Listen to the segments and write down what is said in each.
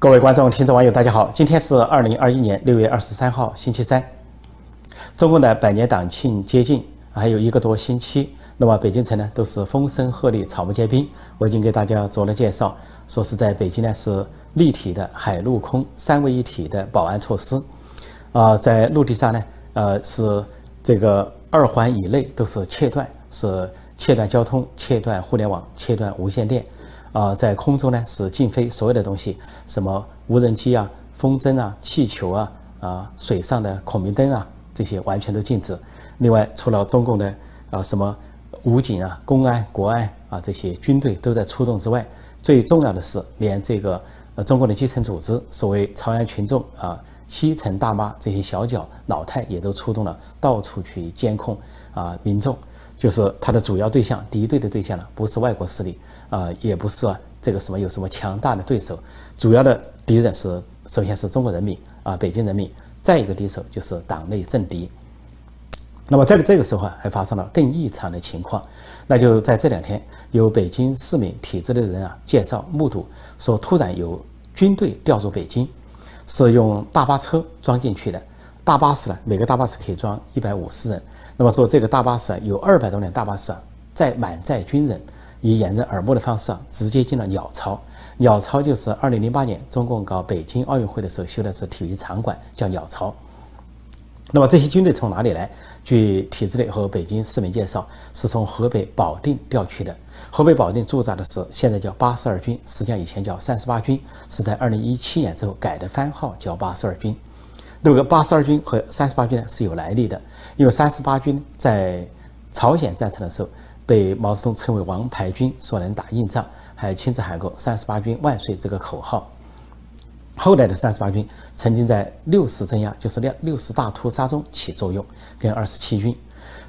各位观众、听众、网友，大家好！今天是二零二一年六月二十三号，星期三。中共的百年党庆接近，还有一个多星期。那么北京城呢，都是风声鹤唳、草木皆兵。我已经给大家做了介绍，说是在北京呢是立体的海陆空三位一体的保安措施。啊，在陆地上呢，呃，是这个二环以内都是切断，是切断交通、切断互联网、切断无线电。啊，在空中呢是禁飞所有的东西，什么无人机啊、风筝啊、气球啊、啊水上的孔明灯啊，这些完全都禁止。另外，除了中共的啊什么武警啊、公安、国安啊这些军队都在出动之外，最重要的是，连这个呃中共的基层组织，所谓朝阳群众啊、西城大妈这些小脚老太也都出动了，到处去监控啊民众。就是他的主要对象，敌对的对象了，不是外国势力啊，也不是这个什么有什么强大的对手，主要的敌人是首先是中国人民啊，北京人民，再一个敌手就是党内政敌。那么在这个时候啊，还发生了更异常的情况，那就在这两天，有北京市民体制的人啊介绍目睹，说突然有军队调入北京，是用大巴车装进去的，大巴士呢，每个大巴士可以装一百五十人。那么说，这个大巴士啊，有二百多辆大巴士啊，在满载军人，以掩人耳目的方式啊，直接进了鸟巢。鸟巢就是二零零八年中共搞北京奥运会的时候修的是体育场馆，叫鸟巢。那么这些军队从哪里来？据体制内和北京市民介绍，是从河北保定调去的。河北保定驻扎的是现在叫八十二军，实际上以前叫三十八军，是在二零一七年之后改的番号，叫八十二军。那个八十二军和三十八军呢是有来历的，因为三十八军在朝鲜战场的时候被毛泽东称为王牌军，说能打硬仗，还亲自喊过“三十八军万岁”这个口号。后来的三十八军曾经在六十镇压，就是六六十大屠杀中起作用，跟二十七军。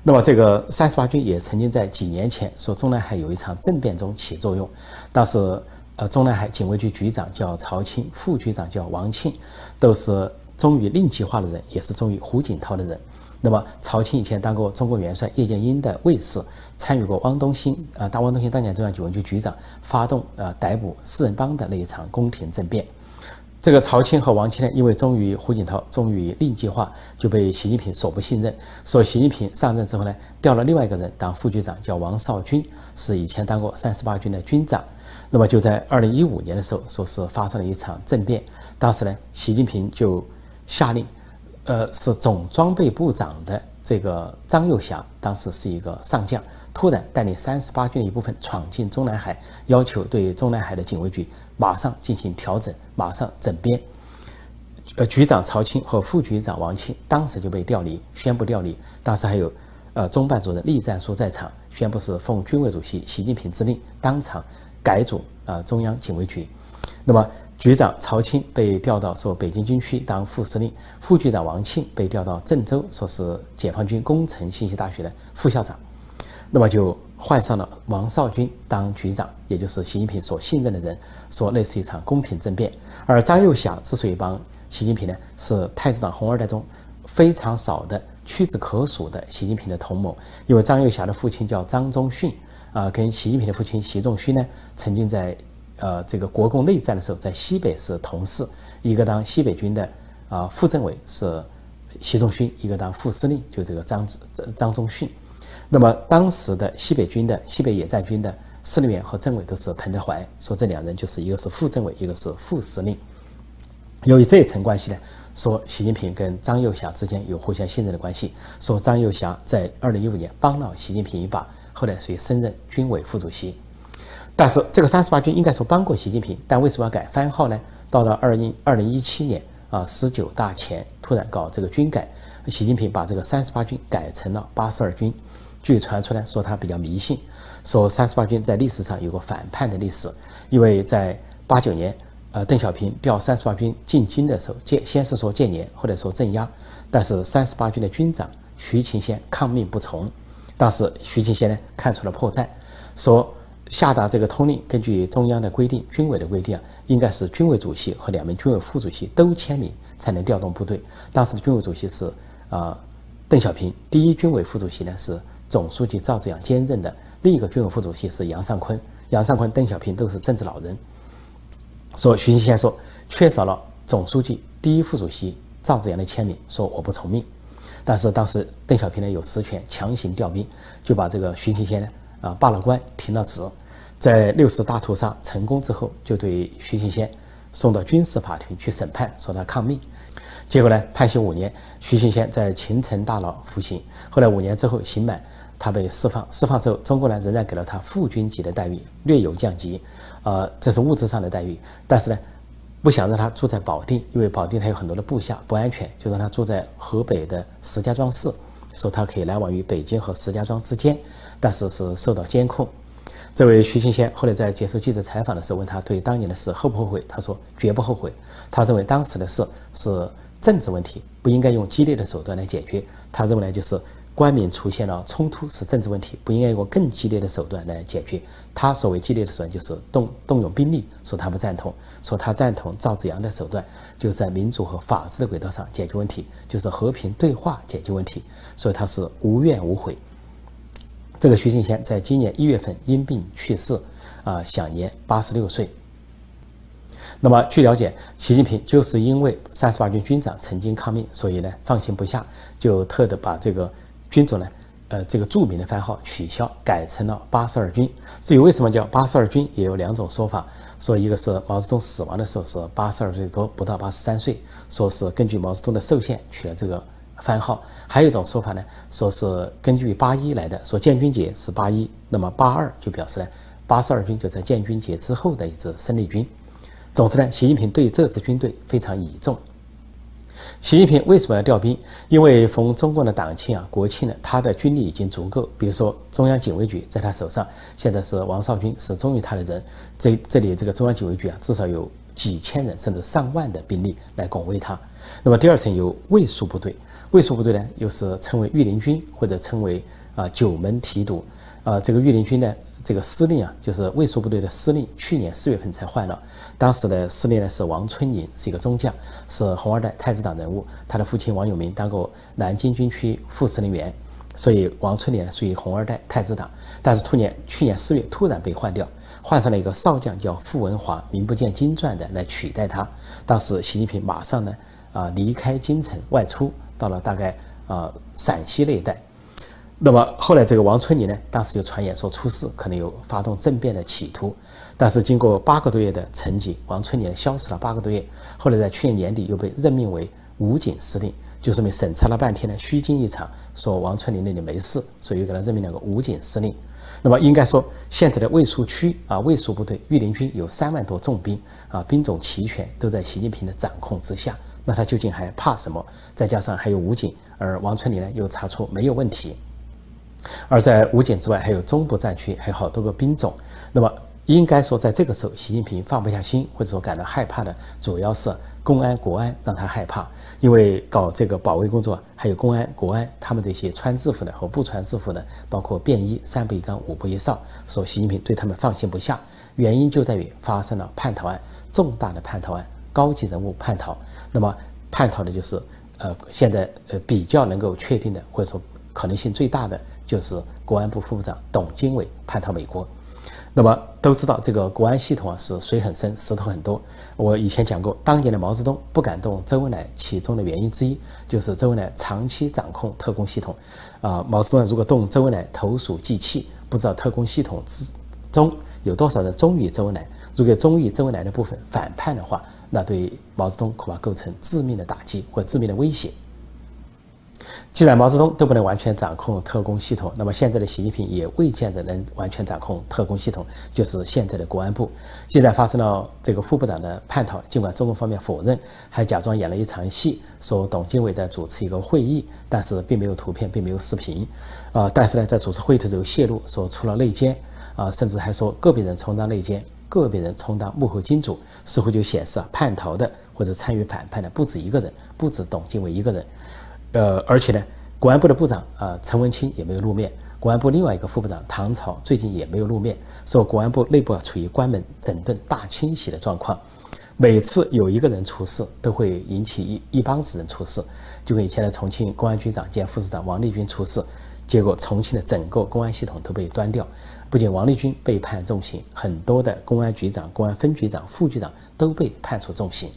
那么这个三十八军也曾经在几年前说中南海有一场政变中起作用，当时呃中南海警卫局局长叫曹青，副局长叫王庆，都是。忠于令计划的人，也是忠于胡锦涛的人。那么，曹青以前当过中国元帅叶剑英的卫士，参与过汪东兴啊，当汪东兴当年中央警卫局局长，发动呃逮捕四人帮的那一场宫廷政变。这个曹青和王庆呢，因为忠于胡锦涛，忠于令计划，就被习近平所不信任。所以习近平上任之后呢，调了另外一个人当副局长，叫王少军，是以前当过三十八军的军长。那么就在二零一五年的时候，说是发生了一场政变，当时呢，习近平就。下令，呃，是总装备部长的这个张又侠，当时是一个上将，突然带领三十八军的一部分闯进中南海，要求对中南海的警卫局马上进行调整，马上整编。呃，局长曹青和副局长王庆当时就被调离，宣布调离。当时还有，呃，中办主任栗战书在场，宣布是奉军委主席习近平之令，当场改组啊中央警卫局。那么。局长曹青被调到说北京军区当副司令，副局长王庆被调到郑州，说是解放军工程信息大学的副校长，那么就换上了王少军当局长，也就是习近平所信任的人，说那是一场宫廷政变。而张又侠之所以帮习近平呢，是太子党红二代中非常少的屈指可数的习近平的同谋，因为张又侠的父亲叫张宗逊，啊，跟习近平的父亲习仲勋呢，曾经在。呃，这个国共内战的时候，在西北是同事，一个当西北军的啊副政委是习仲勋，一个当副司令就这个张张张宗逊。那么当时的西北军的西北野战军的司令员和政委都是彭德怀，说这两人就是一个是副政委，一个是副司令。由于这一层关系呢，说习近平跟张幼侠之间有互相信任的关系，说张幼侠在二零一五年帮了习近平一把，后来所以升任军委副主席。但是这个三十八军应该说帮过习近平，但为什么要改番号呢？到了二零二零一七年啊，十九大前突然搞这个军改，习近平把这个三十八军改成了八十二军。据传出来说他比较迷信，说三十八军在历史上有个反叛的历史，因为在八九年，呃，邓小平调三十八军进京的时候，建先是说建年，或者说镇压，但是三十八军的军长徐勤先抗命不从，当时徐勤先呢看出了破绽，说。下达这个通令，根据中央的规定、军委的规定啊，应该是军委主席和两名军委副主席都签名才能调动部队。当时的军委主席是啊邓小平，第一军委副主席呢是总书记赵紫阳兼任的，另一个军委副主席是杨尚昆。杨尚昆、邓小平都是政治老人。说徐新先说，缺少了总书记、第一副主席赵紫阳的签名，说我不从命。但是当时邓小平呢有实权强行调兵，就把这个徐庆先呢啊罢了官，停了职。在六四大屠杀成功之后，就对徐庆先送到军事法庭去审判，说他抗命。结果呢，判刑五年，徐庆先在秦城大牢服刑。后来五年之后刑满，他被释放。释放之后，中国呢仍然给了他副军级的待遇，略有降级，呃，这是物质上的待遇。但是呢。不想让他住在保定，因为保定他有很多的部下，不安全，就让他住在河北的石家庄市，说他可以来往于北京和石家庄之间，但是是受到监控。这位徐庆先后来在接受记者采访的时候，问他对当年的事后不后悔，他说绝不后悔。他认为当时的事是政治问题，不应该用激烈的手段来解决。他认为呢，就是。官民出现了冲突是政治问题，不应该用更激烈的手段来解决。他所谓激烈的手段就是动动用兵力，说他不赞同，说他赞同赵紫阳的手段，就在民主和法治的轨道上解决问题，就是和平对话解决问题。所以他是无怨无悔。这个徐庆先在今年一月份因病去世，啊，享年八十六岁。那么据了解，习近平就是因为三十八军军长曾经抗命，所以呢放心不下，就特地把这个。军种呢，呃，这个著名的番号取消，改成了八十二军。至于为什么叫八十二军，也有两种说法。说一个是毛泽东死亡的时候是八十二岁多，不到八十三岁，说是根据毛泽东的寿限取了这个番号。还有一种说法呢，说是根据八一来的，说建军节是八一，那么八二就表示呢，八十二军就在建军节之后的一支生力军。总之呢，习近平对这支军队非常倚重。习近平为什么要调兵？因为逢中共的党庆啊、国庆呢，他的军力已经足够。比如说中央警卫局在他手上，现在是王少军是忠于他的人。这这里这个中央警卫局啊，至少有几千人甚至上万的兵力来拱卫他。那么第二层有卫戍部队，卫戍部队呢又是称为御林军或者称为啊九门提督。啊，这个御林军呢。这个司令啊，就是卫戍部队的司令，去年四月份才换了。当时的司令呢是王春宁，是一个中将，是红二代太子党人物。他的父亲王永明当过南京军区副司令员，所以王春宁呢属于红二代太子党。但是突年去年四月突然被换掉，换上了一个少将叫傅文华，名不见经传的来取代他。当时习近平马上呢啊离开京城外出，到了大概啊陕西那一带。那么后来，这个王春林呢，当时就传言说出事，可能有发动政变的企图。但是经过八个多月的沉寂，王春林消失了八个多月。后来在去年年底又被任命为武警司令，就说明审查了半天呢，虚惊一场，说王春林那里没事，所以又给他任命了个武警司令。那么应该说，现在的卫戍区啊，卫戍部队、御林军有三万多重兵啊，兵种齐全，都在习近平的掌控之下。那他究竟还怕什么？再加上还有武警，而王春林呢又查出没有问题。而在武警之外，还有中部战区，还有好多个兵种。那么，应该说，在这个时候，习近平放不下心，或者说感到害怕的，主要是公安、国安让他害怕。因为搞这个保卫工作，还有公安、国安，他们这些穿制服的和不穿制服的，包括便衣、三步一岗、五步一哨，说习近平对他们放心不下。原因就在于发生了叛逃案，重大的叛逃案，高级人物叛逃。那么，叛逃的就是，呃，现在呃比较能够确定的，或者说可能性最大的。就是国安部副部长董经纬叛逃美国，那么都知道这个国安系统啊是水很深，石头很多。我以前讲过，当年的毛泽东不敢动周恩来，其中的原因之一就是周恩来长期掌控特工系统。啊，毛泽东如果动周恩来，投鼠忌器，不知道特工系统之中有多少人忠于周恩来。如果忠于周恩来的部分反叛的话，那对毛泽东恐怕构成致命的打击或致命的威胁。既然毛泽东都不能完全掌控特工系统，那么现在的习近平也未见得能完全掌控特工系统，就是现在的国安部。现在发生了这个副部长的叛逃，尽管中国方面否认，还假装演了一场戏，说董经纬在主持一个会议，但是并没有图片，并没有视频。啊，但是呢，在主持会议的时候泄露说出了内奸，啊，甚至还说个别人充当内奸，个别人充当幕后金主，似乎就显示啊，叛逃的或者参与反叛的不止一个人，不止董经纬一个人。呃，而且呢，国安部的部长啊，陈文清也没有露面。国安部另外一个副部长唐朝最近也没有露面，说国安部内部啊处于关门整顿大清洗的状况。每次有一个人出事，都会引起一一帮子人出事。就跟以前的重庆公安局长兼副市长王立军出事，结果重庆的整个公安系统都被端掉。不仅王立军被判重刑，很多的公安局长、公安分局长、副局长都被判处重刑。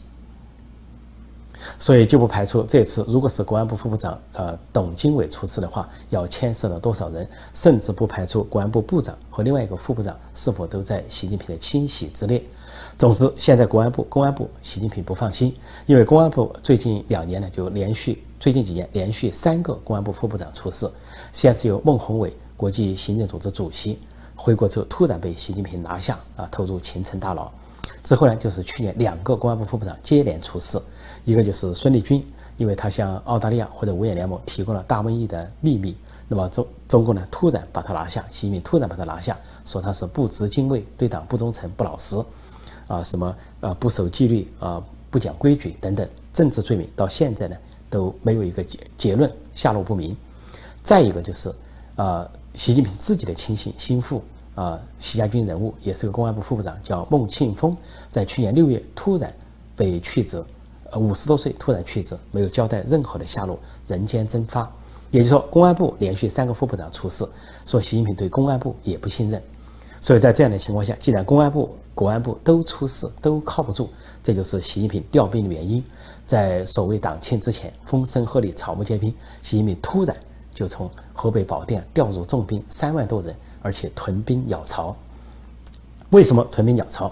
所以就不排除这次如果是公安部副部长呃董经纬出事的话，要牵涉了多少人，甚至不排除公安部部长和另外一个副部长是否都在习近平的清洗之列。总之，现在公安部公安部习近平不放心，因为公安部最近两年呢就连续最近几年连续三个公安部副部长出事，先是由孟宏伟国际行政组织主席回国之后突然被习近平拿下啊投入秦城大牢，之后呢就是去年两个公安部副部长接连出事。一个就是孙立军，因为他向澳大利亚或者五眼联盟提供了大瘟疫的秘密，那么中中共呢突然把他拿下，习近平突然把他拿下，说他是不执精卫，对党不忠诚，不老实，啊什么啊不守纪律啊不讲规矩等等政治罪名，到现在呢都没有一个结结论，下落不明。再一个就是啊习近平自己的亲信心腹啊习家军人物，也是个公安部副部长，叫孟庆峰，在去年六月突然被去职。呃五十多岁突然去职，没有交代任何的下落，人间蒸发。也就是说，公安部连续三个副部长出事，说习近平对公安部也不信任。所以在这样的情况下，既然公安部、国安部都出事，都靠不住，这就是习近平调兵的原因。在所谓党庆之前，风声鹤唳，草木皆兵，习近平突然就从河北保定调入重兵三万多人，而且屯兵鸟巢。为什么屯兵鸟巢？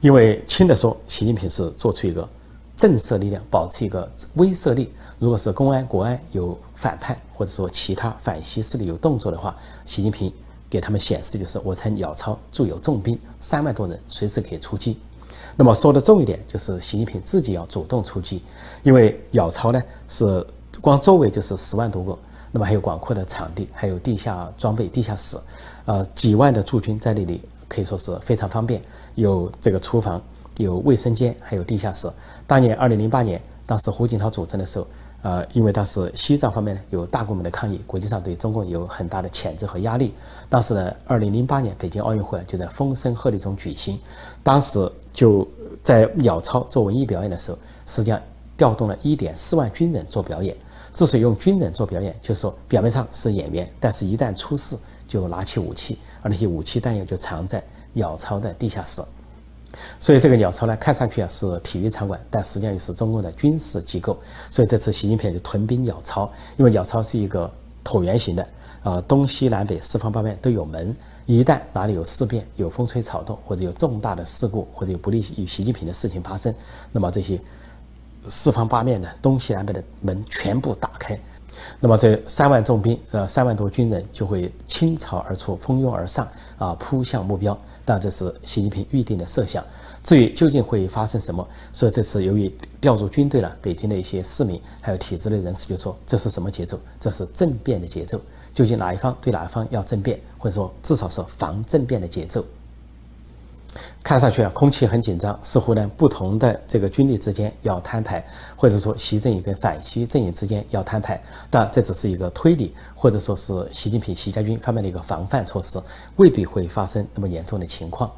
因为轻的说，习近平是做出一个。震慑力量保持一个威慑力。如果是公安、国安有反叛，或者说其他反西势力有动作的话，习近平给他们显示的就是我在鸟巢驻有重兵三万多人，随时可以出击。那么说的重一点，就是习近平自己要主动出击，因为鸟巢呢是光周围就是十万多个，那么还有广阔的场地，还有地下装备、地下室，呃，几万的驻军在那里可以说是非常方便，有这个厨房。有卫生间，还有地下室。当年二零零八年，当时胡锦涛主政的时候，呃，因为当时西藏方面呢有大规模的抗议，国际上对中共有很大的谴责和压力。当时呢，二零零八年北京奥运会就在风声鹤唳中举行，当时就在鸟巢做文艺表演的时候，实际上调动了一点四万军人做表演。之所以用军人做表演，就是说表面上是演员，但是一旦出事就拿起武器，而那些武器弹药就藏在鸟巢的地下室。所以这个鸟巢呢，看上去啊是体育场馆，但实际上又是中共的军事机构。所以这次习近平就屯兵鸟巢，因为鸟巢是一个椭圆形的，啊，东西南北四方八面都有门。一旦哪里有事变、有风吹草动，或者有重大的事故，或者有不利于习近平的事情发生，那么这些四方八面的东西南北的门全部打开，那么这三万重兵，呃，三万多军人就会倾巢而出，蜂拥而上，啊，扑向目标。那这是习近平预定的设想。至于究竟会发生什么，所以这次由于调入军队了，北京的一些市民还有体制内人士就说：“这是什么节奏？这是政变的节奏。究竟哪一方对哪一方要政变，或者说至少是防政变的节奏？”看上去啊，空气很紧张，似乎呢不同的这个军力之间要摊牌，或者说习阵营跟反习阵营之间要摊牌。但这只是一个推理，或者说是习近平、习家军方面的一个防范措施，未必会发生那么严重的情况。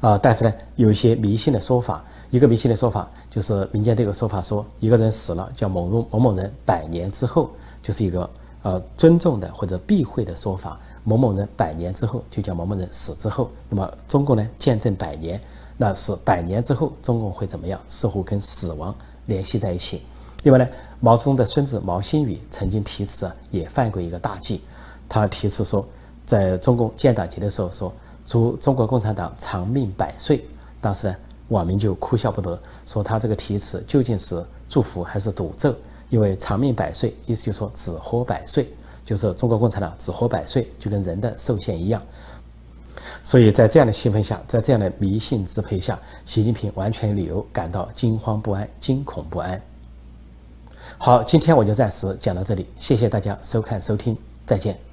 啊，但是呢，有一些迷信的说法，一个迷信的说法就是民间这个说法说，一个人死了叫某某某某人百年之后，就是一个呃尊重的或者避讳的说法。某某人百年之后就叫某某人死之后，那么中共呢见证百年，那是百年之后中共会怎么样？似乎跟死亡联系在一起。另外呢，毛泽东的孙子毛新宇曾经题词，也犯过一个大忌。他题词说，在中共建党节的时候说，祝中国共产党长命百岁。当时呢，网民就哭笑不得，说他这个题词究竟是祝福还是赌咒？因为长命百岁，意思就是说只活百岁。就是中国共产党只活百岁，就跟人的寿限一样。所以在这样的气氛下，在这样的迷信支配下，习近平完全有理由感到惊慌不安、惊恐不安。好，今天我就暂时讲到这里，谢谢大家收看收听，再见。